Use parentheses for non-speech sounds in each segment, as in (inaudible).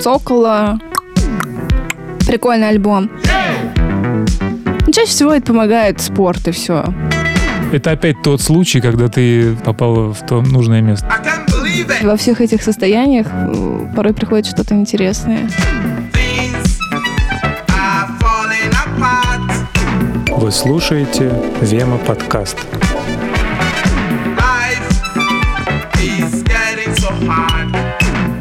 Цокола. Прикольный альбом. Ну, чаще всего это помогает спорт и все. Это опять тот случай, когда ты попал в то нужное место. Во всех этих состояниях э, порой приходит что-то интересное. Вы слушаете Вема подкаст.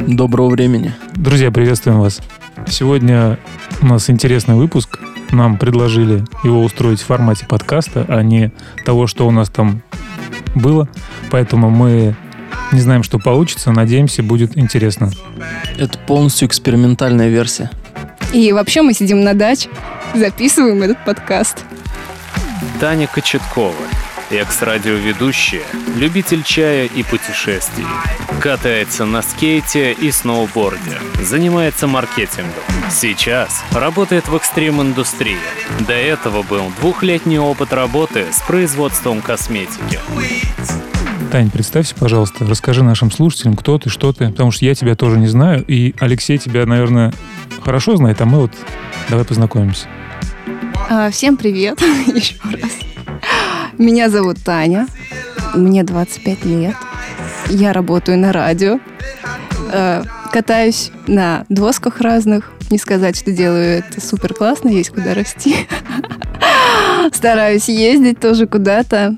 Доброго времени. Друзья, приветствуем вас. Сегодня у нас интересный выпуск. Нам предложили его устроить в формате подкаста, а не того, что у нас там было. Поэтому мы не знаем, что получится. Надеемся, будет интересно. Это полностью экспериментальная версия. И вообще мы сидим на даче, записываем этот подкаст. Таня Кочеткова, экс-радиоведущая, любитель чая и путешествий. Катается на скейте и сноуборде, занимается маркетингом. Сейчас работает в экстрим-индустрии. До этого был двухлетний опыт работы с производством косметики. Тань, представься, пожалуйста, расскажи нашим слушателям, кто ты, что ты, потому что я тебя тоже не знаю, и Алексей тебя, наверное, хорошо знает, а мы вот давай познакомимся. А, всем привет (laughs) еще раз. Меня зовут Таня, мне 25 лет, я работаю на радио, э, катаюсь на досках разных, не сказать, что делаю это супер классно, есть куда расти. (laughs) Стараюсь ездить тоже куда-то.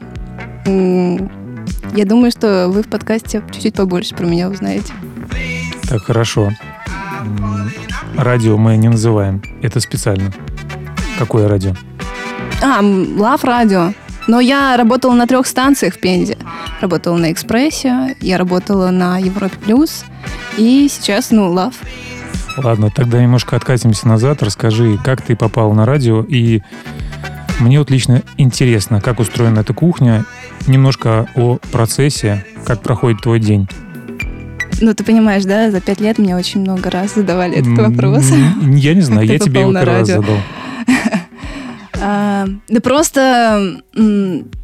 Я думаю, что вы в подкасте чуть-чуть побольше про меня узнаете. Так, хорошо. Радио мы не называем. Это специально. Какое радио? А, Лав радио. Но я работала на трех станциях в Пензе. Работала на Экспрессе, я работала на Европе Плюс, и сейчас, ну, Лав. Ладно, тогда немножко откатимся назад. Расскажи, как ты попал на радио, и мне вот лично интересно, как устроена эта кухня, немножко о процессе, как проходит твой день. Ну, ты понимаешь, да, за пять лет мне очень много раз задавали этот вопрос. Я не знаю, я тебе его первый раз задал. (laughs) А, да просто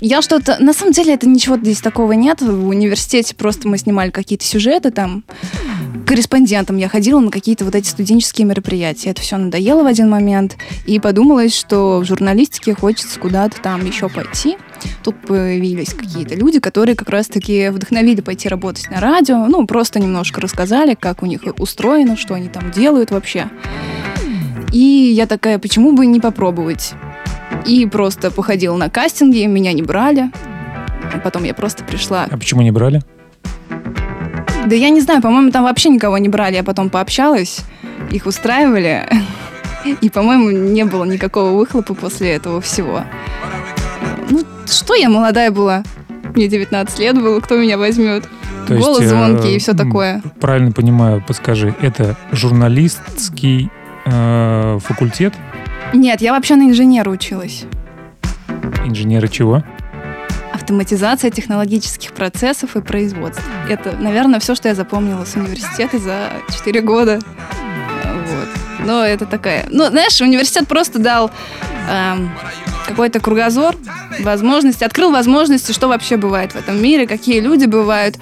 я что-то... На самом деле это ничего здесь такого нет. В университете просто мы снимали какие-то сюжеты там. Корреспондентом я ходила на какие-то вот эти студенческие мероприятия. Это все надоело в один момент. И подумалось, что в журналистике хочется куда-то там еще пойти. Тут появились какие-то люди, которые как раз-таки вдохновили пойти работать на радио. Ну, просто немножко рассказали, как у них устроено, что они там делают вообще. И я такая, почему бы не попробовать? И просто походила на кастинги, меня не брали. Потом я просто пришла. А почему не брали? Да я не знаю, по-моему, там вообще никого не брали. Я потом пообщалась, их устраивали. (laughs) И, по-моему, не было никакого выхлопа после этого всего. Ну, что я молодая была? Мне 19 лет было, кто меня возьмет? То Голос есть, звонкий и все такое. Правильно понимаю, подскажи, это журналистский э, факультет? Нет, я вообще на инженера училась. Инженера чего? Автоматизация технологических процессов и производства. Это, наверное, все, что я запомнила с университета за 4 года. Вот. Но это такая... Ну, знаешь, университет просто дал эм, какой-то кругозор, возможности, открыл возможности, что вообще бывает в этом мире, какие люди бывают,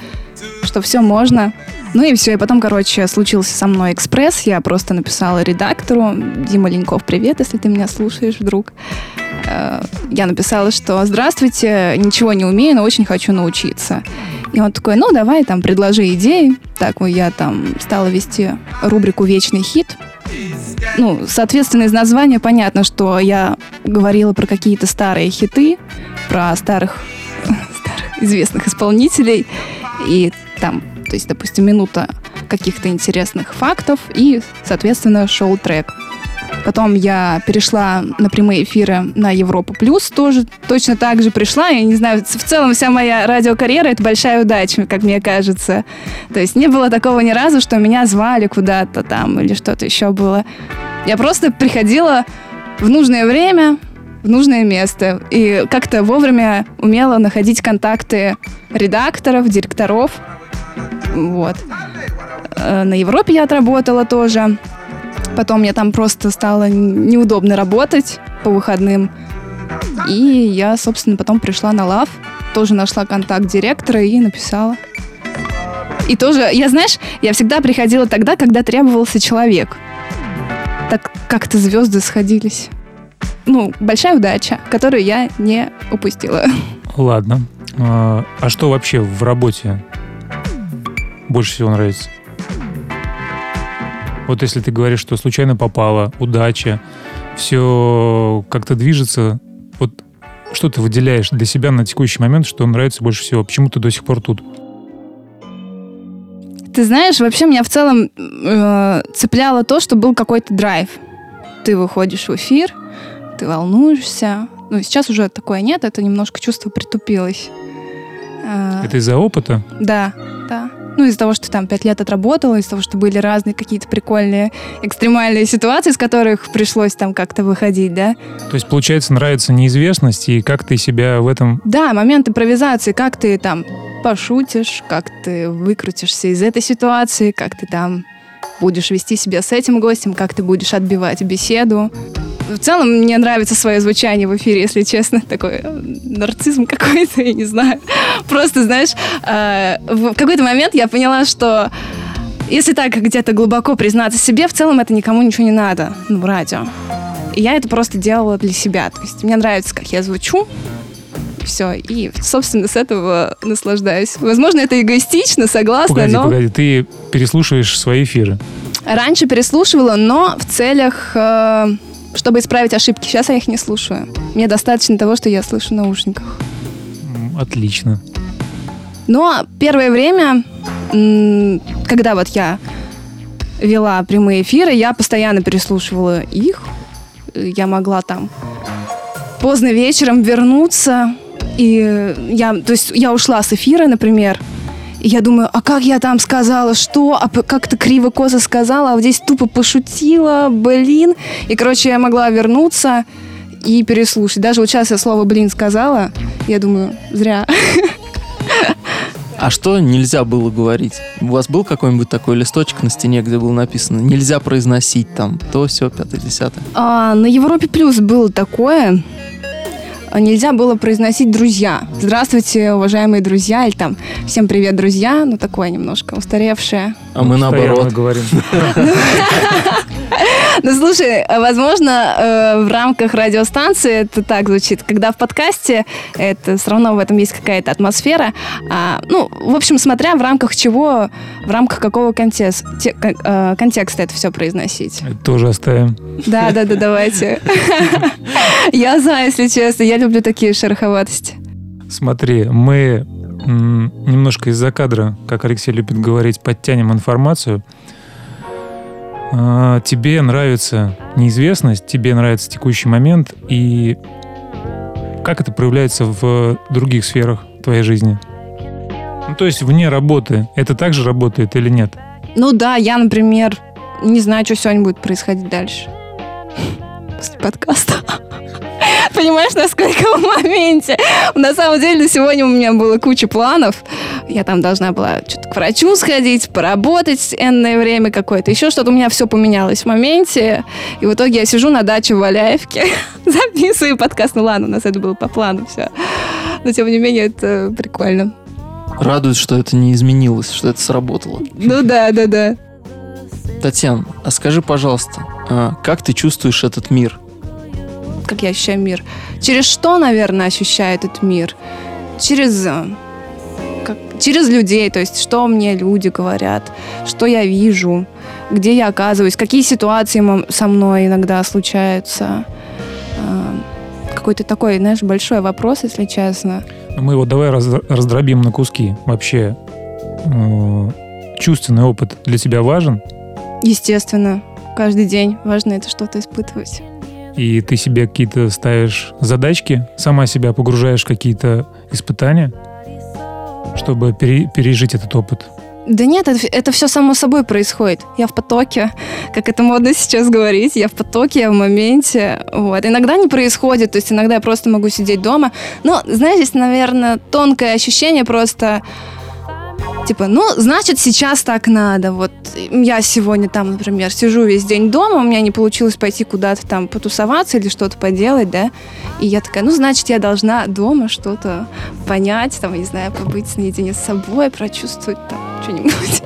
что все можно. Ну и все, и потом, короче, случился со мной экспресс. Я просто написала редактору. Дима Леньков, привет, если ты меня слушаешь вдруг. Э, я написала, что «Здравствуйте, ничего не умею, но очень хочу научиться». И он такой, ну, давай там предложи идеи. Так вот я там стала вести рубрику «Вечный хит». Ну, соответственно, из названия понятно, что я говорила про какие-то старые хиты, про старых, (laughs) старых известных исполнителей. И там то есть, допустим, минута каких-то интересных фактов и, соответственно, шоу-трек. Потом я перешла на прямые эфиры на Европу Плюс, тоже точно так же пришла. Я не знаю, в целом вся моя радиокарьера — это большая удача, как мне кажется. То есть не было такого ни разу, что меня звали куда-то там или что-то еще было. Я просто приходила в нужное время, в нужное место. И как-то вовремя умела находить контакты редакторов, директоров, вот. Э, на Европе я отработала тоже. Потом мне там просто стало неудобно работать по выходным. И я, собственно, потом пришла на лав, тоже нашла контакт директора и написала. И тоже, я, знаешь, я всегда приходила тогда, когда требовался человек. Так как-то звезды сходились. Ну, большая удача, которую я не упустила. Ладно. А, а что вообще в работе больше всего нравится? Вот если ты говоришь, что случайно попало, удача, все как-то движется, вот что ты выделяешь для себя на текущий момент, что нравится больше всего? Почему ты до сих пор тут? Ты знаешь, вообще меня в целом э, цепляло то, что был какой-то драйв. Ты выходишь в эфир, ты волнуешься. Ну, сейчас уже такое нет, это немножко чувство притупилось. Э, это из-за опыта? Да, да. Ну, из-за того, что там пять лет отработала, из-за того, что были разные какие-то прикольные, экстремальные ситуации, из которых пришлось там как-то выходить, да. То есть, получается, нравится неизвестность, и как ты себя в этом... Да, момент импровизации, как ты там пошутишь, как ты выкрутишься из этой ситуации, как ты там будешь вести себя с этим гостем, как ты будешь отбивать беседу. В целом мне нравится свое звучание в эфире, если честно. Такой э, нарцизм какой-то, (laughs) я не знаю. Просто, знаешь, э, в какой-то момент я поняла, что если так где-то глубоко признаться себе, в целом это никому ничего не надо, ну, радио. И я это просто делала для себя. То есть мне нравится, как я звучу, все. И, собственно, с этого наслаждаюсь. Возможно, это эгоистично, согласна, погоди, но... Погоди, ты переслушиваешь свои эфиры? Раньше переслушивала, но в целях, э, чтобы исправить ошибки. Сейчас я их не слушаю. Мне достаточно того, что я слышу в наушниках. Отлично. Но первое время, когда вот я вела прямые эфиры, я постоянно переслушивала их. Я могла там поздно вечером вернуться, и я, то есть я ушла с эфира, например, и я думаю, а как я там сказала, что, а как-то криво коза сказала, а вот здесь тупо пошутила, блин. И, короче, я могла вернуться и переслушать. Даже вот сейчас я слово «блин» сказала, я думаю, зря. А что нельзя было говорить? У вас был какой-нибудь такой листочек на стене, где было написано «нельзя произносить там то, все, пятое, десятое»? А, на Европе Плюс было такое нельзя было произносить «друзья». «Здравствуйте, уважаемые друзья» или там «Всем привет, друзья». Ну, такое немножко устаревшее. А мы наоборот. говорим. (laughs) Ну, слушай, возможно, э, в рамках радиостанции это так звучит. Когда в подкасте, это все равно в этом есть какая-то атмосфера. А, ну, в общем, смотря в рамках чего, в рамках какого контекста, э, контекста это все произносить. Это тоже оставим. Да, да, да, давайте. (laughs) Я за, если честно. Я люблю такие шероховатости. Смотри, мы немножко из-за кадра, как Алексей любит говорить, подтянем информацию. А, тебе нравится неизвестность, тебе нравится текущий момент, и как это проявляется в других сферах твоей жизни? Ну, то есть вне работы. Это также работает или нет? Ну да, я, например, не знаю, что сегодня будет происходить дальше. После подкаста. (laughs) Понимаешь, насколько в моменте. На самом деле, сегодня у меня было куча планов. Я там должна была что-то к врачу сходить, поработать энное время какое-то. Еще что-то у меня все поменялось в моменте. И в итоге я сижу на даче в Валяевке, (laughs) записываю подкаст. Ну ладно, у нас это было по плану все. Но тем не менее, это прикольно. Радует, что это не изменилось, что это сработало. Ну да, да, да. Татьяна, а скажи, пожалуйста, а как ты чувствуешь этот мир? Как я ощущаю мир. Через что, наверное, ощущаю этот мир? Через э, как, через людей, то есть что мне люди говорят, что я вижу, где я оказываюсь, какие ситуации со мной иногда случаются. Э, какой-то такой, знаешь, большой вопрос, если честно. Мы его давай раздробим на куски. Вообще, э, чувственный опыт для тебя важен? Естественно. Каждый день важно это что-то испытывать и ты себе какие-то ставишь задачки, сама себя погружаешь в какие-то испытания, чтобы пере, пережить этот опыт? Да нет, это, это все само собой происходит. Я в потоке, как это модно сейчас говорить. Я в потоке, я в моменте. Вот. Иногда не происходит, то есть иногда я просто могу сидеть дома. Но, знаешь, здесь, наверное, тонкое ощущение просто Типа, ну, значит, сейчас так надо. Вот я сегодня там, например, сижу весь день дома, у меня не получилось пойти куда-то там потусоваться или что-то поделать, да, и я такая, ну, значит, я должна дома что-то понять, там, не знаю, побыть наедине с собой, прочувствовать там что-нибудь.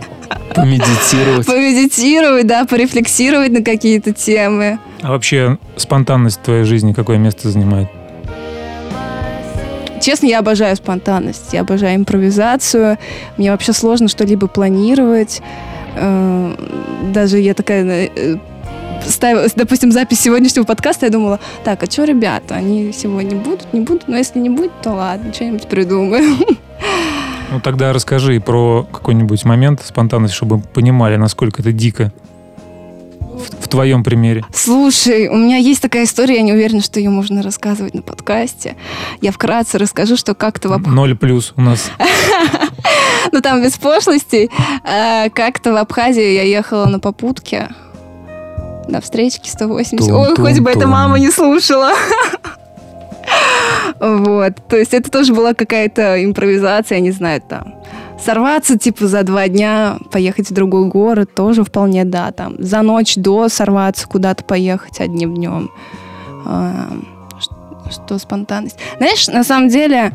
Помедитировать. (laughs) Помедитировать, да, порефлексировать на какие-то темы. А вообще спонтанность в твоей жизни какое место занимает? Честно, я обожаю спонтанность, я обожаю импровизацию. Мне вообще сложно что-либо планировать. Э, даже я такая э, ставила, (laughs) допустим, запись сегодняшнего подкаста, я думала, так, а что, ребята, они сегодня будут, не будут? Но если не будет, то ладно, что-нибудь придумаю. Ну тогда расскажи про какой-нибудь момент спонтанности, чтобы понимали, насколько это дико твоем примере. Слушай, у меня есть такая история, я не уверена, что ее можно рассказывать на подкасте. Я вкратце расскажу, что как-то... В... Ноль плюс у нас. (laughs) Ну там без пошлостей. Э, как-то в Абхазии я ехала на попутке на встречке 180. Ой, хоть бы эта мама не слушала. (laughs) Вот. То есть это тоже была какая-то импровизация, не знаю, там. Сорваться, типа, за два дня, поехать в другой город, тоже вполне, да, там. За ночь до сорваться куда-то поехать одним днем. А, что спонтанность. Знаешь, на самом деле,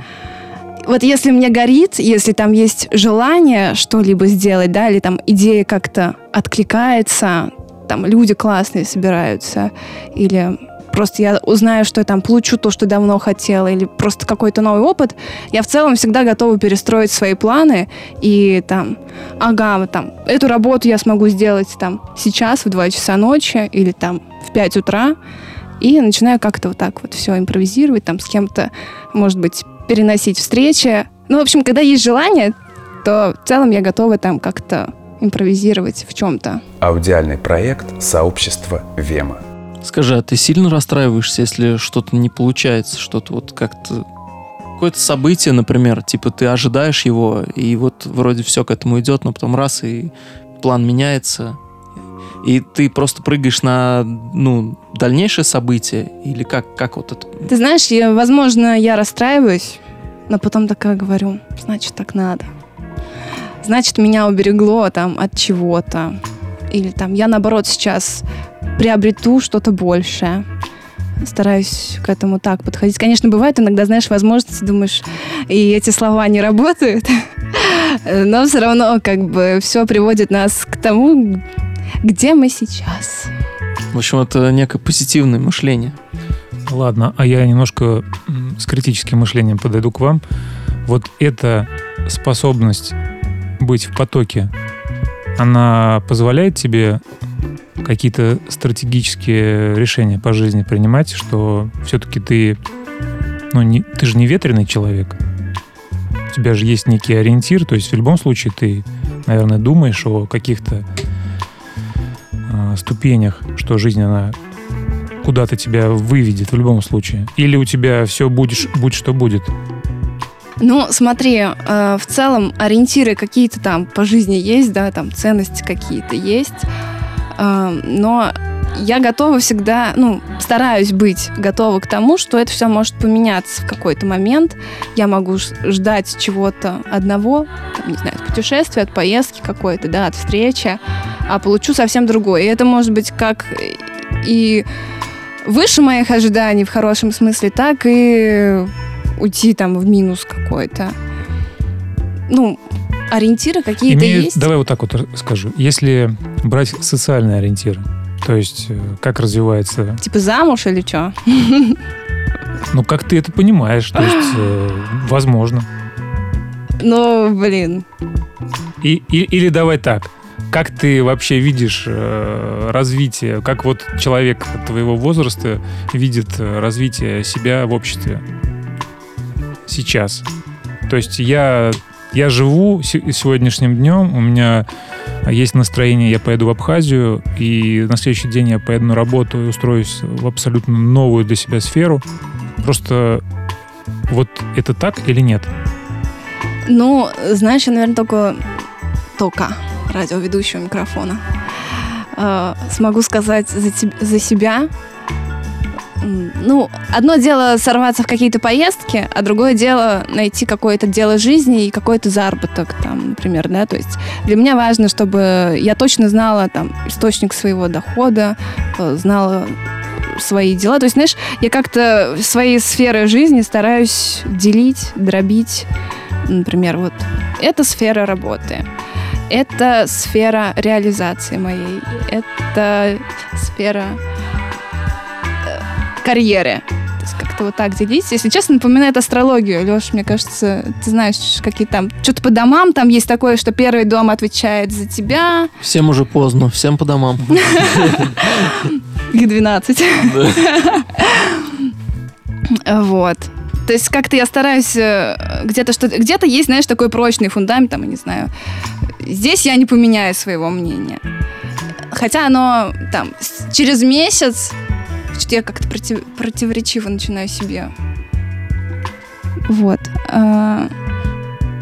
вот если мне горит, если там есть желание что-либо сделать, да, или там идея как-то откликается, там люди классные собираются, или просто я узнаю, что я там получу то, что давно хотела, или просто какой-то новый опыт, я в целом всегда готова перестроить свои планы и там, ага, там, эту работу я смогу сделать там сейчас в 2 часа ночи или там в 5 утра, и начинаю как-то вот так вот все импровизировать, там с кем-то, может быть, переносить встречи. Ну, в общем, когда есть желание, то в целом я готова там как-то импровизировать в чем-то. Аудиальный проект сообщества Вема. Скажи, а ты сильно расстраиваешься, если что-то не получается, что-то вот как-то какое-то событие, например, типа ты ожидаешь его, и вот вроде все к этому идет, но потом раз, и план меняется, и ты просто прыгаешь на ну, дальнейшее событие, или как, как вот это? Ты знаешь, я, возможно, я расстраиваюсь, но потом такая говорю, значит, так надо. Значит, меня уберегло там от чего-то. Или там я, наоборот, сейчас приобрету что-то большее. Стараюсь к этому так подходить. Конечно, бывает иногда, знаешь, возможности, думаешь, и эти слова не работают, (laughs) но все равно как бы все приводит нас к тому, где мы сейчас. В общем, это некое позитивное мышление. Ладно, а я немножко с критическим мышлением подойду к вам. Вот эта способность быть в потоке, она позволяет тебе какие-то стратегические решения по жизни принимать, что все-таки ты, ну, не, ты же не ветреный человек. У тебя же есть некий ориентир, то есть в любом случае ты, наверное, думаешь о каких-то э, ступенях, что жизнь, она куда-то тебя выведет в любом случае. Или у тебя все будешь, будь что будет. Ну, смотри, э, в целом ориентиры какие-то там по жизни есть, да, там ценности какие-то есть. Э, но я готова всегда, ну, стараюсь быть готова к тому, что это все может поменяться в какой-то момент. Я могу ждать чего-то одного, там, не знаю, от путешествия, от поездки какой-то, да, от встречи, а получу совсем другое. И это может быть как и выше моих ожиданий в хорошем смысле, так и уйти там в минус какой-то. Ну, ориентиры какие-то Имеют, есть? Давай вот так вот скажу. Если брать социальные ориентиры, то есть э, как развивается... Типа замуж или что? Ну, как ты это понимаешь? То есть, э, (gasps) возможно. Ну, блин. И, и, или давай так. Как ты вообще видишь э, развитие, как вот человек твоего возраста видит э, развитие себя в обществе? Сейчас. То есть я, я живу сегодняшним днем, у меня есть настроение, я поеду в Абхазию, и на следующий день я поеду на работу и устроюсь в абсолютно новую для себя сферу. Просто вот это так или нет? Ну, знаешь, я, наверное, только, только радиоведущего микрофона э, смогу сказать за, теб, за себя, ну, одно дело сорваться в какие-то поездки, а другое дело найти какое-то дело жизни и какой-то заработок, там, например, да, то есть для меня важно, чтобы я точно знала там источник своего дохода, э, знала свои дела. То есть, знаешь, я как-то свои сферы жизни стараюсь делить, дробить. Например, вот это сфера работы. Это сфера реализации моей. Это сфера карьеры. То есть как-то вот так делить. Если честно, напоминает астрологию. Леш, мне кажется, ты знаешь, какие там... Что-то по домам там есть такое, что первый дом отвечает за тебя. Всем уже поздно, всем по домам. Их 12. Вот. То есть как-то я стараюсь э, где-то что где-то есть, знаешь, такой прочный фундамент, там, я не знаю. Здесь я не поменяю своего мнения. Хотя оно там через месяц что-то я как-то против- противоречиво начинаю себе. Вот. А,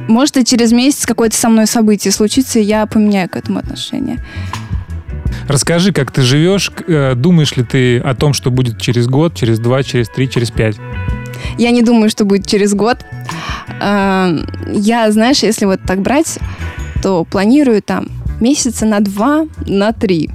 Может, и через месяц какое-то со мной событие случится, и я поменяю к этому отношение. Расскажи, как ты живешь, э, думаешь ли ты о том, что будет через год, через два, через три, через пять? Я не думаю, что будет через год. А, Я, знаешь, если вот так брать, то планирую там месяца на два, на три.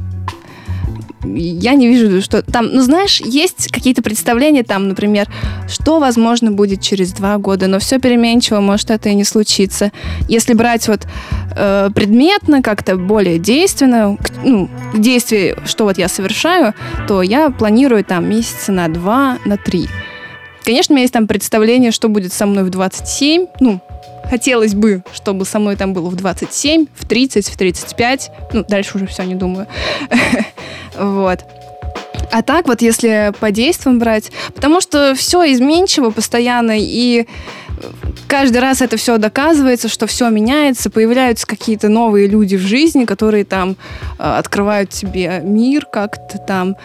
Я не вижу, что там, ну знаешь, есть какие-то представления там, например, что возможно будет через два года, но все переменчиво, может это и не случится. Если брать вот э, предметно, как-то более действенно, к- ну, действие, что вот я совершаю, то я планирую там месяца на два, на три. Конечно, у меня есть там представление, что будет со мной в 27. Ну, хотелось бы, чтобы со мной там было в 27, в 30, в 35. Ну, дальше уже все не думаю. (laughs) Вот. А так вот, если по действиям брать, потому что все изменчиво постоянно, и каждый раз это все доказывается, что все меняется, появляются какие-то новые люди в жизни, которые там э, открывают тебе мир как-то там,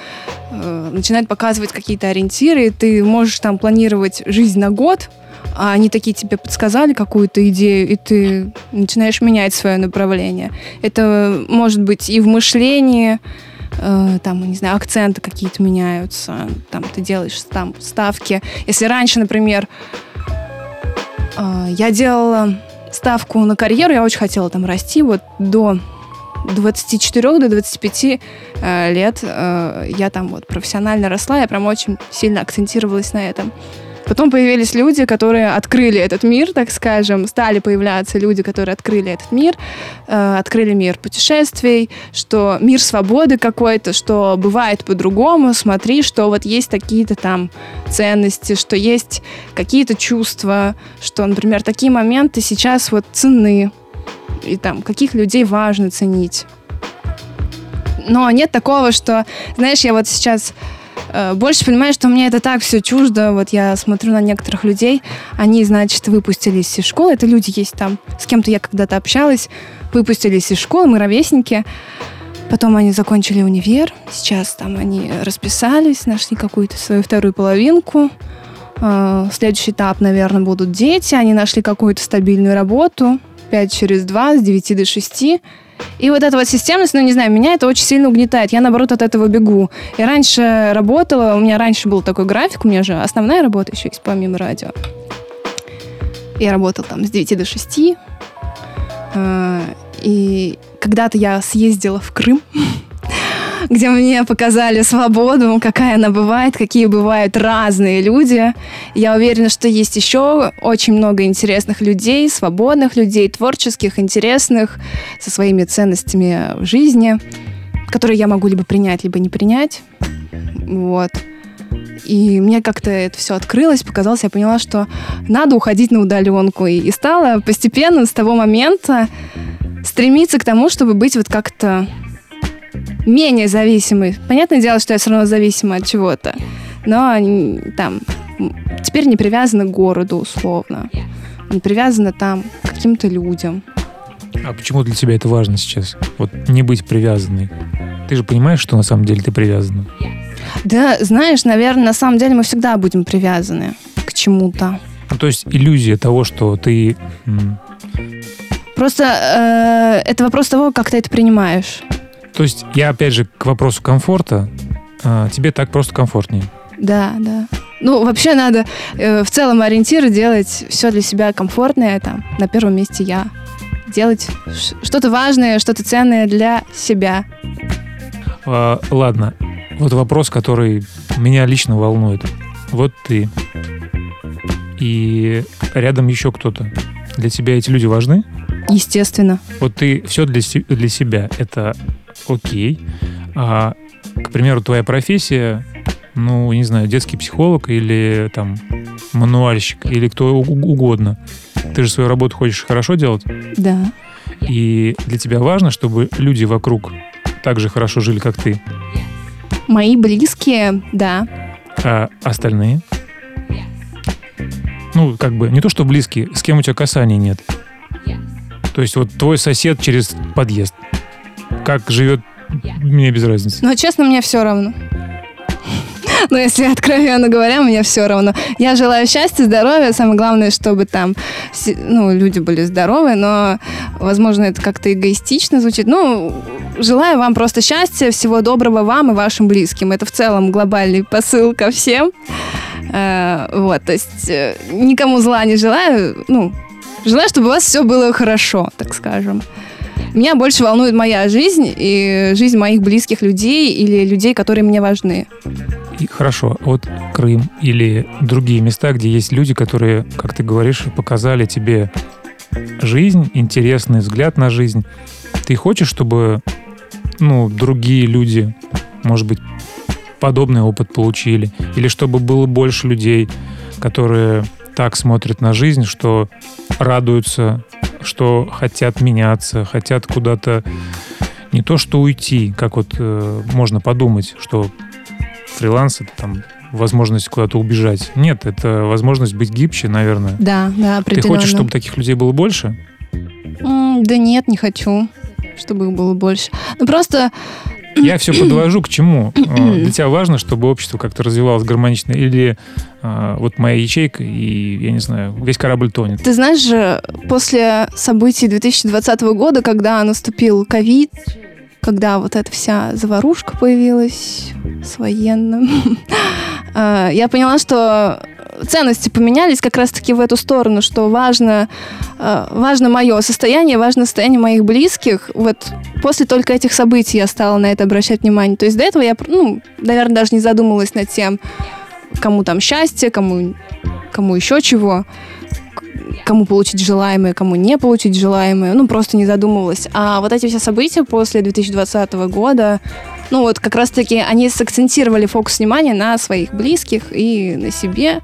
э, начинают показывать какие-то ориентиры, и ты можешь там планировать жизнь на год, а они такие тебе подсказали какую-то идею, и ты начинаешь менять свое направление. Это может быть и в мышлении, э, там, не знаю, акценты какие-то меняются, там ты делаешь там ставки. Если раньше, например, э, я делала ставку на карьеру, я очень хотела там расти, вот до 24 до 25 э, лет э, я там вот профессионально росла, я прям очень сильно акцентировалась на этом. Потом появились люди, которые открыли этот мир, так скажем, стали появляться люди, которые открыли этот мир, э, открыли мир путешествий, что мир свободы какой-то, что бывает по-другому, смотри, что вот есть какие-то там ценности, что есть какие-то чувства, что, например, такие моменты сейчас вот ценны, и там каких людей важно ценить. Но нет такого, что, знаешь, я вот сейчас больше понимаю, что мне это так все чуждо. Вот я смотрю на некоторых людей, они, значит, выпустились из школы. Это люди есть там, с кем-то я когда-то общалась, выпустились из школы, мы ровесники. Потом они закончили универ, сейчас там они расписались, нашли какую-то свою вторую половинку. Э, Следующий этап, наверное, будут дети. Они нашли какую-то стабильную работу. 5 через 2, с 9 до 6. И вот эта вот системность, ну, не знаю, меня это очень сильно угнетает. Я, наоборот, от этого бегу. Я раньше работала, у меня раньше был такой график, у меня же основная работа еще есть, помимо радио. Я работала там с 9 до 6. Э, И когда-то я съездила в Крым, (laughs) где мне показали свободу, какая она бывает, какие бывают разные люди. Я уверена, что есть еще очень много интересных людей, свободных людей, творческих, интересных, со своими ценностями в жизни, которые я могу либо принять, либо не принять. Вот. И мне как-то это все открылось, показалось, я поняла, что надо уходить на удаленку. И, и стала постепенно с того момента стремиться к тому, чтобы быть вот как-то менее зависимой. Понятное дело, что я все равно зависима от чего-то. Но там теперь не привязана к городу, условно. Не привязана там к каким-то людям. А почему для тебя это важно сейчас? Вот не быть привязанной. Ты же понимаешь, что на самом деле ты привязана. Да, знаешь, наверное, на самом деле мы всегда будем привязаны к чему-то. Ну, то есть иллюзия того, что ты... Просто э, это вопрос того, как ты это принимаешь. То есть я, опять же, к вопросу комфорта. а, тебе так просто комфортнее. Да, да. Ну, вообще надо э, в целом ориентиры делать все для себя комфортное. Там, на первом месте я. Делать что-то важное, что-то ценное для себя. А, ладно, вот вопрос, который меня лично волнует. Вот ты и рядом еще кто-то. Для тебя эти люди важны? Естественно. Вот ты все для, для себя, это окей. А, к примеру, твоя профессия, ну, не знаю, детский психолог или там мануальщик, или кто угодно. Ты же свою работу хочешь хорошо делать, Да. и для тебя важно, чтобы люди вокруг так же хорошо жили, как ты, Мои близкие, да. а остальные? Ну, как бы, не то, что близкие, с кем у тебя касаний нет. То есть вот твой сосед через подъезд. Как живет, мне без разницы. Но, честно, мне все равно. Но если откровенно говоря, мне все равно. Я желаю счастья, здоровья. Самое главное, чтобы там ну, люди были здоровы, но, возможно, это как-то эгоистично звучит. Ну, желаю вам просто счастья, всего доброго вам и вашим близким. Это в целом глобальный посыл ко всем. Э, Вот, то есть э, никому зла не желаю. Ну, желаю, чтобы у вас все было хорошо, так скажем. Меня больше волнует моя жизнь и жизнь моих близких людей или людей, которые мне важны. И хорошо, вот Крым или другие места, где есть люди, которые, как ты говоришь, показали тебе жизнь, интересный взгляд на жизнь. Ты хочешь, чтобы ну, другие люди, может быть, подобный опыт получили? Или чтобы было больше людей, которые так смотрят на жизнь, что радуются, что хотят меняться, хотят куда-то не то что уйти, как вот э, можно подумать, что фриланс это там возможность куда-то убежать. Нет, это возможность быть гибче, наверное. Да, да, Ты определенно. хочешь, чтобы таких людей было больше? М, Да нет, не хочу, чтобы их было больше. Ну просто, Я все подвожу к чему. Э, Для тебя важно, чтобы общество как-то развивалось гармонично, или э, вот моя ячейка, и, я не знаю, весь корабль тонет. ты знаешь же, после событий 2020 года, когда наступил ковид, когда вот эта вся заварушка появилась с военным, э, (laughs) я поняла, что ценности поменялись как раз-таки в эту сторону, что важно, э, важно мое состояние, важно состояние моих близких. Вот после только этих событий я стала на это обращать внимание. То есть до этого я, ну, наверное, даже не задумывалась над тем, кому там счастье, кому, кому еще чего, кому получить желаемое, кому не получить желаемое. Ну, просто не задумывалась. А вот эти все события после 2020 года, ну, вот как раз-таки они сакцентировали фокус внимания на своих близких и на себе.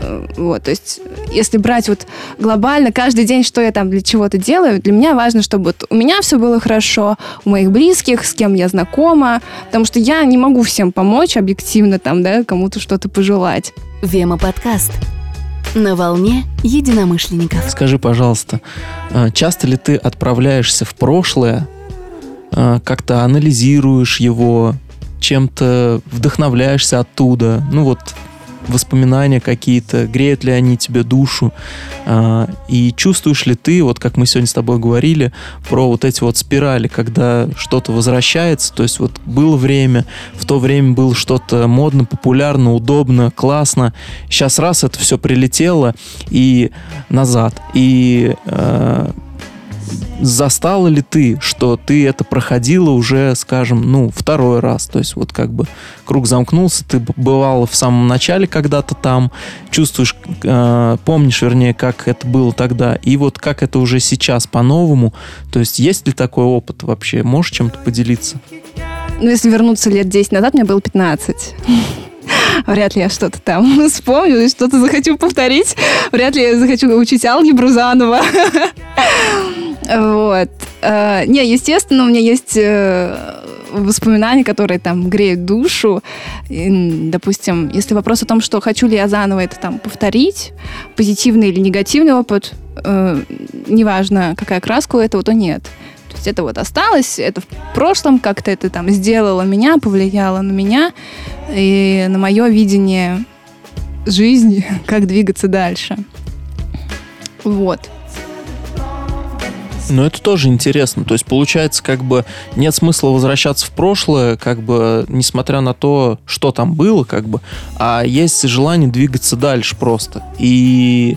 Э, Вот, то есть, если брать вот глобально каждый день, что я там для чего-то делаю, для меня важно, чтобы вот у меня все было хорошо, у моих близких, с кем я знакома, потому что я не могу всем помочь объективно там, да, кому-то что-то пожелать. Вема подкаст. На волне единомышленников. Скажи, пожалуйста, а, часто ли ты отправляешься в прошлое, а, как-то анализируешь его, чем-то вдохновляешься оттуда? Ну вот воспоминания какие-то, греют ли они тебе душу? А, И чувствуешь ли ты, вот как мы сегодня с тобой говорили, про вот эти вот спирали, когда что-то возвращается, то есть вот было время, в то время было что-то модно, популярно, удобно, классно, сейчас раз это все прилетело и назад. И э, застала ли ты, что ты это проходила уже, скажем, ну, второй раз? То есть вот как бы круг замкнулся, ты бывала в самом начале когда-то там, чувствуешь, э, помнишь, вернее, как это было тогда, и вот как это уже сейчас по-новому. То есть есть ли такой опыт вообще? Можешь чем-то поделиться? Ну, если вернуться лет 10 назад, мне было 15. Вряд ли я что-то там (laughs) вспомню и что-то захочу повторить. Вряд ли я захочу учить алгебру заново. (laughs) Вот. Э, Не, естественно, у меня есть э, воспоминания, которые там греют душу. И, Допустим, если вопрос о том, что хочу ли я заново это там повторить, позитивный или негативный опыт, э, неважно, какая краска у этого, то нет. То есть это вот осталось, это в прошлом, как-то это там сделало меня, повлияло на меня и на мое видение жизни, (laughs) как двигаться дальше. Вот. Но это тоже интересно. То есть, получается, как бы нет смысла возвращаться в прошлое, как бы, несмотря на то, что там было, как бы, а есть желание двигаться дальше просто. И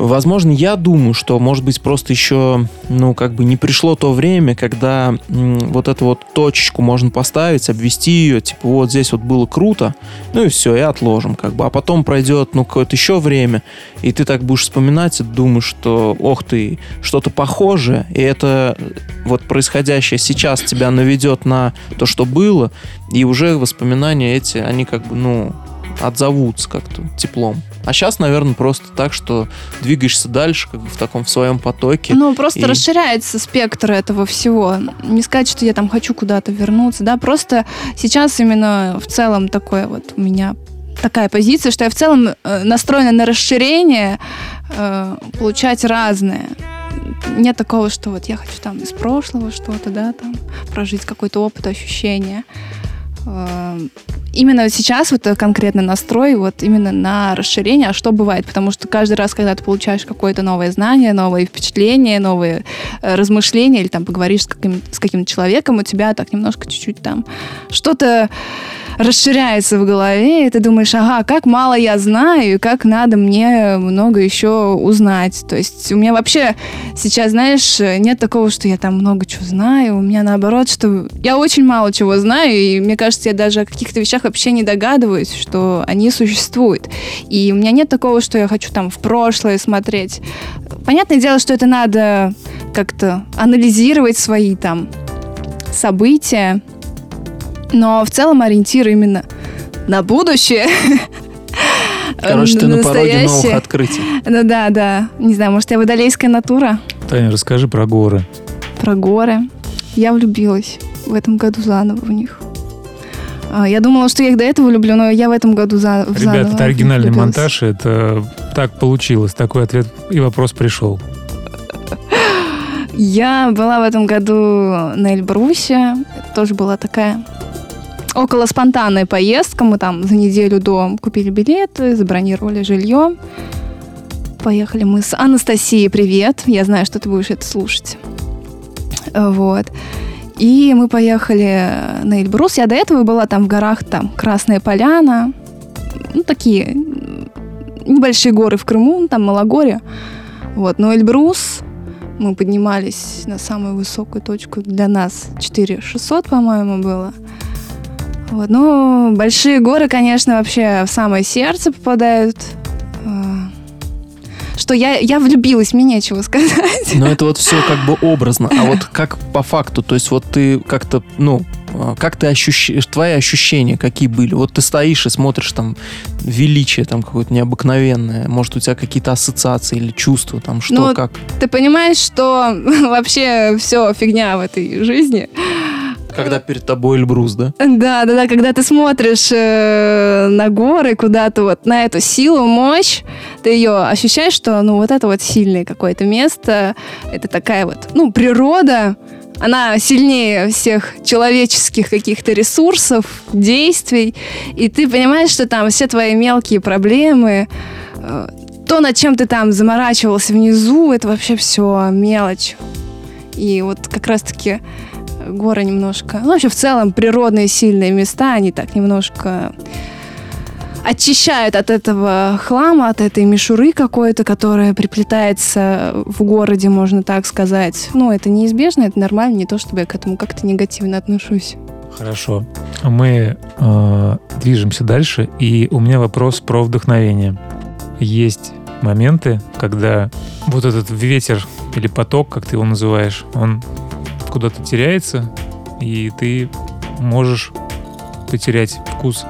Возможно, я думаю, что, может быть, просто еще, ну, как бы не пришло то время, когда м, вот эту вот точечку можно поставить, обвести ее, типа, вот здесь вот было круто, ну и все, и отложим, как бы. А потом пройдет, ну, какое-то еще время, и ты так будешь вспоминать и думаешь, что, ох ты, что-то похожее, и это вот происходящее сейчас тебя наведет на то, что было, и уже воспоминания эти, они как бы, ну, отзовутся как-то теплом. А сейчас, наверное, просто так, что двигаешься дальше, как бы в таком в своем потоке. Ну, просто И- расширяется спектр этого всего. Не сказать, что я там хочу куда-то вернуться, да, просто сейчас именно в целом такое вот у меня такая позиция, что я в целом э, настроена на расширение, э, получать разное. Нет такого, что вот я хочу там из прошлого что-то, да, там прожить какой-то опыт, ощущения. Э, Именно сейчас вот конкретно настрой вот именно на расширение, а что бывает, потому что каждый раз, когда ты получаешь какое-то новое знание, новые впечатления, новые э, размышления или там поговоришь с каким- каким-то человеком, у тебя так немножко чуть-чуть там что-то расширяется в голове, и ты думаешь, ага, как мало я знаю, и как надо мне много еще узнать. То есть у меня вообще сейчас, знаешь, нет такого, что я там много чего знаю. У меня наоборот, что я очень мало чего знаю, и мне кажется, я даже о каких-то вещах вообще не догадываюсь, что они существуют. И у меня нет такого, что я хочу там в прошлое смотреть. Понятное дело, что это надо как-то анализировать свои там события, но в целом ориентир именно на будущее. Короче, ты на пороге новых открытий. Ну да, да. Не знаю, может, я водолейская натура Таня, расскажи про горы. про горы. Я влюбилась в этом году заново в них. А, Я думала, что я их до этого люблю, но я в этом году за, в заново Ребята, это оригинальный влюбилась. монтаж, это так получилось, такой ответ и вопрос пришел. Я была в этом году на Эльбрусе. Тоже была такая около спонтанная поездка. Мы там за неделю до купили билеты, забронировали жилье. Поехали мы с Анастасией. Привет. Я знаю, что ты будешь это слушать. Вот. И мы поехали на Эльбрус. Я до этого была там в горах, там Красная Поляна. Ну, такие небольшие горы в Крыму, там Малогорье. Вот. Но Эльбрус, мы поднимались на самую высокую точку для нас 4600, по-моему, было. Вот. Ну, большие горы, конечно, вообще в самое сердце попадают. А, Что я, я влюбилась, мне нечего (laughs) сказать. Но это вот все как бы образно. А вот как по факту? То есть вот ты как-то, ну, а, как ты ощущаешь, твои ощущения какие были? Вот ты стоишь и смотришь там величие там какое-то необыкновенное. Может, у тебя какие-то ассоциации или чувства там, что, Ну, как? Ты понимаешь, что (laughs) вообще все фигня в этой жизни. Когда перед тобой Эльбрус, да? Да, да, да, когда ты смотришь э, на горы, куда-то вот на эту силу, мощь, ты ее ощущаешь, что ну вот это вот сильное какое-то место, это такая вот, ну, природа, она сильнее всех человеческих каких-то ресурсов, действий, и ты понимаешь, что там все твои мелкие проблемы, э, то, над чем ты там заморачивался внизу, это вообще все мелочь. И вот как раз-таки горы немножко, ну вообще в целом природные сильные места, они так немножко очищают от этого хлама, от этой мишуры какой-то, которая приплетается в городе, можно так сказать. Ну, это неизбежно, это нормально, не то чтобы я к этому как-то негативно отношусь. Хорошо. Мы э, движемся дальше, и у меня вопрос про вдохновение. Есть моменты, когда вот этот ветер или поток, как ты его называешь, он куда-то теряется, и ты можешь потерять вкус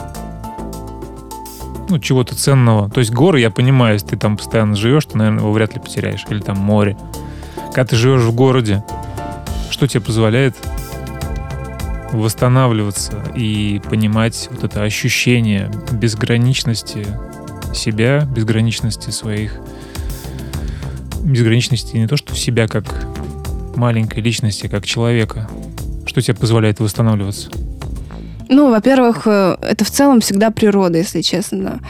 ну, чего-то ценного. То есть горы, я понимаю, если ты там постоянно живешь, ты, наверное, его вряд ли потеряешь. Или там море. Когда ты живешь в городе, что тебе позволяет восстанавливаться и понимать вот это ощущение безграничности себя, безграничности своих, безграничности не то, что себя как маленькой личности, как человека. Что тебе позволяет восстанавливаться? Ну, во-первых, э, это в целом всегда природа, если честно.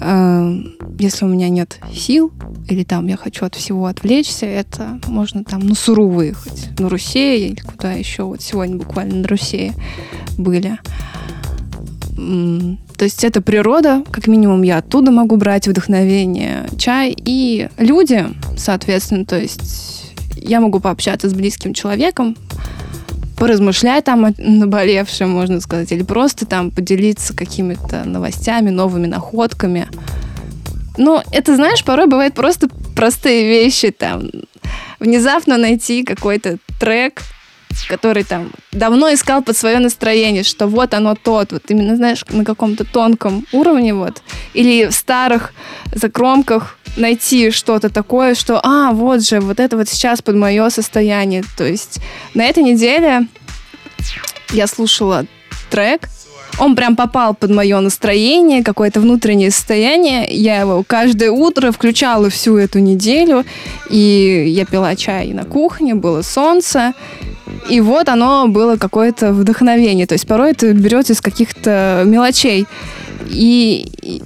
э, если у меня нет сил, или там я хочу от всего отвлечься, это можно там на Суру выехать, на Русе или куда еще. Вот сегодня буквально на Русе были. То есть это природа, как минимум я оттуда могу брать вдохновение, чай и люди, соответственно, то есть я могу пообщаться с близким человеком, поразмышлять там о наболевшем, можно сказать, или просто там поделиться какими-то новостями, новыми находками. Но это, знаешь, порой бывает просто простые вещи, там, внезапно найти какой-то трек, который там давно искал под свое настроение, что вот оно тот, вот именно, знаешь, на каком-то тонком уровне вот, или в старых закромках найти что-то такое, что, а, вот же, вот это вот сейчас под мое состояние. То есть на этой неделе я слушала трек, он прям попал под мое настроение, какое-то внутреннее состояние. Я его каждое утро включала всю эту неделю, и я пила чай на кухне, было солнце, и вот оно было какое-то вдохновение. То есть порой это берется из каких-то мелочей. И,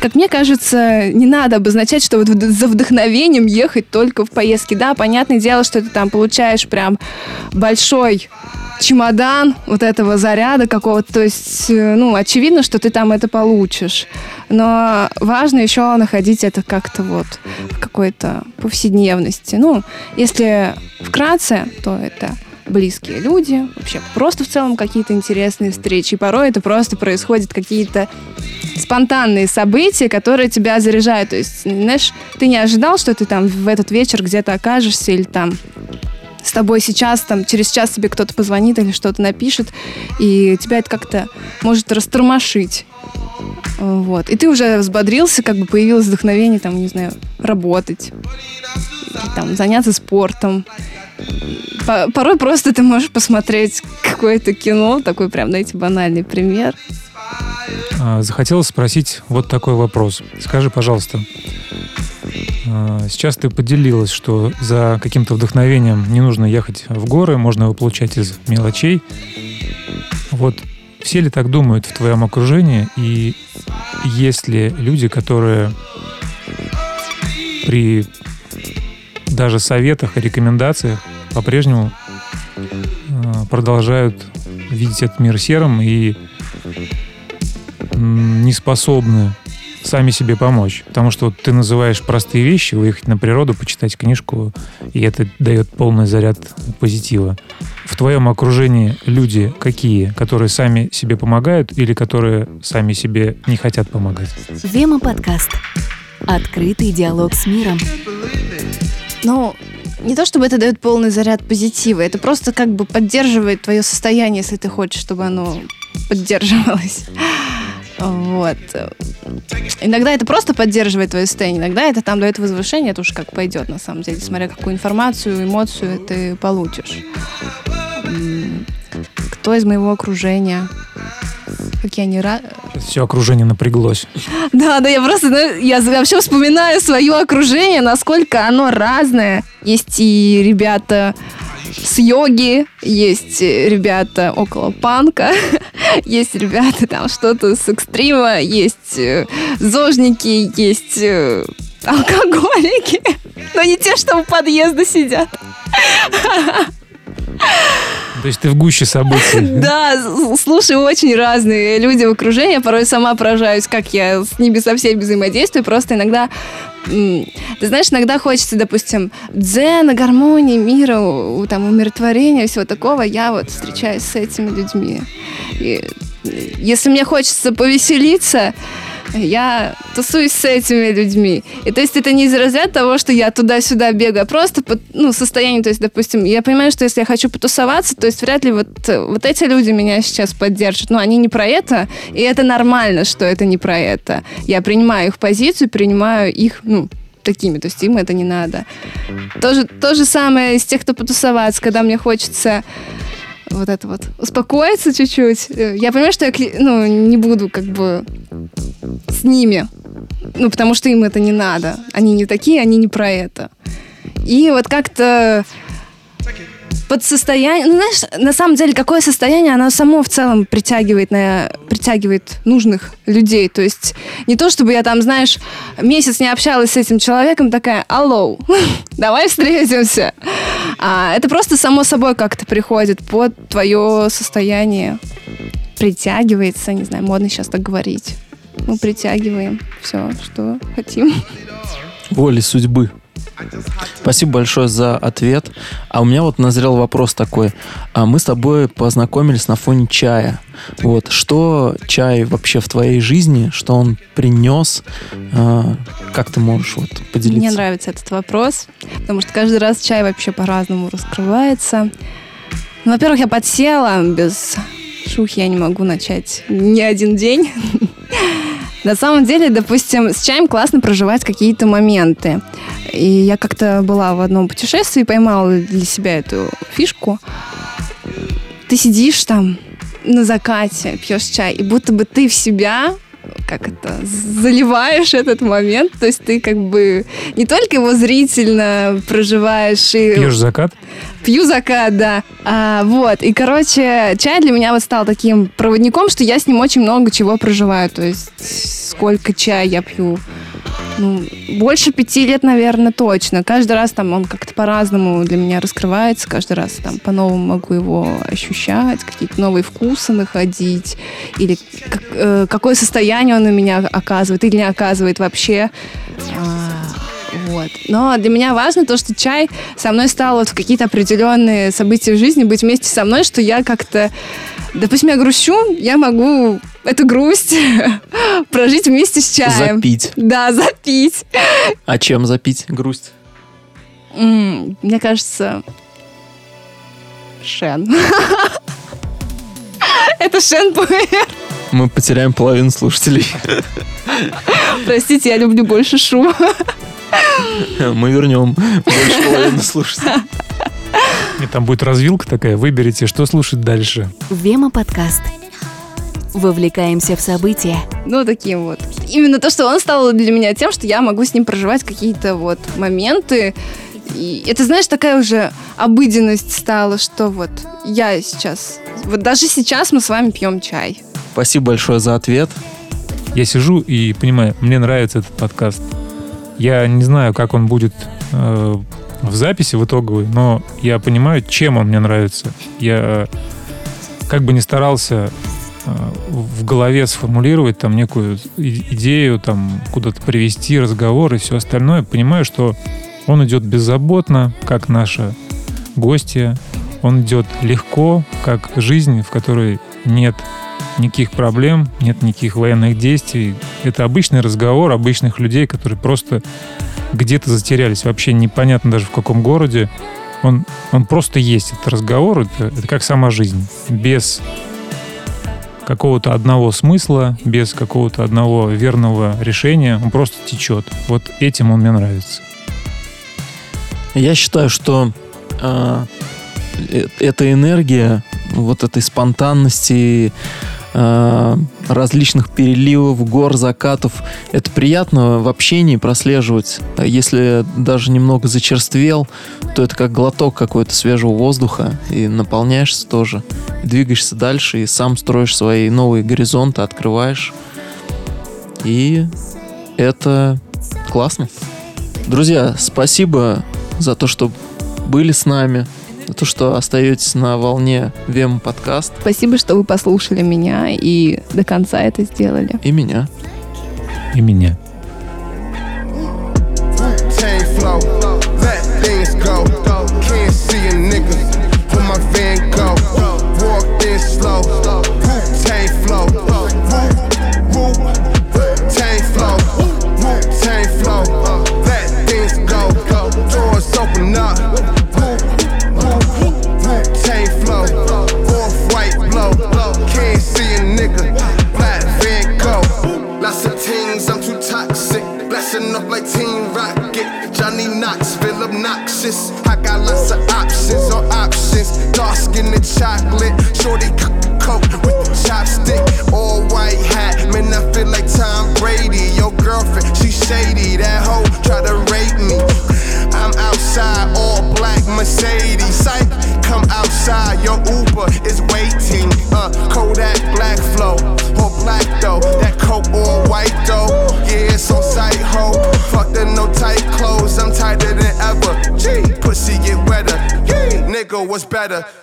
как мне кажется, не надо обозначать, что вот за вдохновением ехать только в поездки. Да, понятное дело, что ты там получаешь прям большой чемодан вот этого заряда какого-то. То есть, э, ну, очевидно, что ты там это получишь. Но важно еще находить это как-то вот в какой-то повседневности. Ну, если вкратце, то это близкие люди, вообще просто в целом какие-то интересные встречи. И порой это просто происходят какие-то спонтанные события, которые тебя заряжают. То есть, знаешь, ты не ожидал, что ты там в этот вечер где-то окажешься или там с тобой сейчас, там, через час тебе кто-то позвонит или что-то напишет, и тебя это как-то может растормошить. Вот. И ты уже взбодрился, как бы появилось вдохновение, там, не знаю, работать, там, заняться спортом, порой просто ты можешь посмотреть какое-то кино, такой прям, знаете, банальный пример. А, захотелось спросить вот такой вопрос. Скажи, пожалуйста, а, сейчас ты поделилась, что за каким-то вдохновением не нужно ехать в горы, можно его получать из мелочей. Вот все ли так думают в твоем окружении? И есть ли люди, которые при даже советах и рекомендациях по-прежнему э, продолжают видеть этот мир серым и не способны сами себе помочь. Потому что вот ты называешь простые вещи, выехать на природу, почитать книжку, и это дает полный заряд позитива. В твоем окружении люди какие? Которые сами себе помогают или которые сами себе не хотят помогать? Вема подкаст. Открытый диалог с миром. Ну, не то чтобы это дает полный заряд позитива, это просто как бы поддерживает твое состояние, если ты хочешь, чтобы оно поддерживалось. Вот. Иногда это просто поддерживает твое состояние, иногда это там дает возвышение, это уж как пойдет на самом деле, смотря какую информацию, эмоцию ты получишь. Кто из моего окружения? Какие они рады. Все окружение напряглось. (laughs) Да, да, я просто, ну, я вообще вспоминаю свое окружение, насколько оно разное. Есть и ребята с йоги, есть ребята около панка, (laughs) есть ребята там что-то с экстрима, есть э, зожники, есть э, алкоголики, (laughs) но не те, что у подъезда сидят. (laughs) То есть ты в гуще событий. Да, слушай, очень разные люди в окружении. Порой сама поражаюсь, как я с ними со всеми взаимодействую. Просто иногда ты знаешь, иногда хочется, допустим, дзена, гармонии, мира, там, умиротворения, всего такого. Я вот встречаюсь с этими людьми. И если мне хочется повеселиться, я тусуюсь с этими людьми. И то есть это не из разряда того, что я туда-сюда бегаю, а просто под, ну, состояние, то есть, допустим, я понимаю, что если я хочу потусоваться, то есть вряд ли вот, вот эти люди меня сейчас поддержат. Но они не про это, и это нормально, что это не про это. Я принимаю их позицию, принимаю их, ну, такими, то есть им это не надо. То же, то же самое из тех, кто потусоваться, когда мне хочется вот это вот успокоиться чуть-чуть. Э, я понимаю, что я ну, не буду как бы с ними, ну, потому что им это не надо. Они не такие, они не про это. И вот как-то под состояние, ну, знаешь, на самом деле, какое состояние, оно само в целом притягивает, на, притягивает нужных людей. То есть не то, чтобы я там, знаешь, месяц не общалась с этим человеком, такая, алло, (laughs) давай встретимся. А, это просто само собой как-то приходит под твое состояние. Притягивается, не знаю, модно сейчас так говорить. Мы притягиваем все, что хотим. Воли судьбы. Спасибо большое за ответ. А у меня вот назрел вопрос такой. А мы с тобой познакомились на фоне чая. Вот что чай вообще в твоей жизни, что он принес? А, как ты можешь вот поделиться? Мне нравится этот вопрос, потому что каждый раз чай вообще по-разному раскрывается. Ну, во-первых, я подсела, без шухи я не могу начать ни один день. (laughs) На самом деле, допустим, с чаем классно проживать какие-то моменты. И я как-то была в одном путешествии, поймала для себя эту фишку. Ты сидишь там на закате, пьешь чай, и будто бы ты в себя как это, заливаешь этот момент, то есть ты как бы не только его зрительно проживаешь и... Пьешь закат? Пью закат, да. А, вот, и, короче, чай для меня вот стал таким проводником, что я с ним очень много чего проживаю, то есть сколько чая я пью ну, больше пяти лет, наверное, точно. Каждый раз там он как-то по-разному для меня раскрывается, каждый раз там по-новому могу его ощущать, какие-то новые вкусы находить, или как, э, какое состояние он на меня оказывает или не оказывает вообще. А, вот. Но для меня важно то, что чай со мной стал вот в какие-то определенные события в жизни быть вместе со мной, что я как-то, допустим, я грущу, я могу эту грусть (laughs) прожить вместе с чаем. Запить. Да, запить. А чем запить грусть? М, Мне кажется, Шен. (laughs) Это Шен (laughs) Пуэр. Мы потеряем половину слушателей. Простите, я люблю больше шума. Мы вернем больше половины слушателей. И там будет развилка такая, выберите, что слушать дальше. Вема подкаст. Вовлекаемся в события. Ну, таким вот. Именно то, что он стал для меня тем, что я могу с ним проживать какие-то вот моменты. И это, знаешь, такая уже обыденность стала, что вот я сейчас... Вот даже сейчас мы с вами пьем чай. Спасибо большое за ответ. Я сижу и понимаю, мне нравится этот подкаст. Я не знаю, как он будет э, в записи в итоговой, но я понимаю, чем он мне нравится. Я э, как бы не старался э, в голове сформулировать там некую идею, там куда-то привести разговор и все остальное, понимаю, что он идет беззаботно, как наша гостья. Он идет легко, как жизнь, в которой нет никаких проблем, нет никаких военных действий. Это обычный разговор обычных людей, которые просто где-то затерялись. Вообще непонятно даже в каком городе. Он, он просто есть. Это разговор, это, это как сама жизнь. Без какого-то одного смысла, без какого-то одного верного решения. Он просто течет. Вот этим он мне нравится. Я считаю, что э, эта энергия, вот этой спонтанности, э, различных переливов, гор, закатов, это приятно в общении прослеживать. Если даже немного зачерствел, то это как глоток какой-то свежего воздуха, и наполняешься тоже, двигаешься дальше, и сам строишь свои новые горизонты, открываешь. И это классно. Друзья, спасибо за то, что были с нами, за то, что остаетесь на волне Вем подкаст Спасибо, что вы послушали меня и до конца это сделали. и меня. И меня. Flow, try to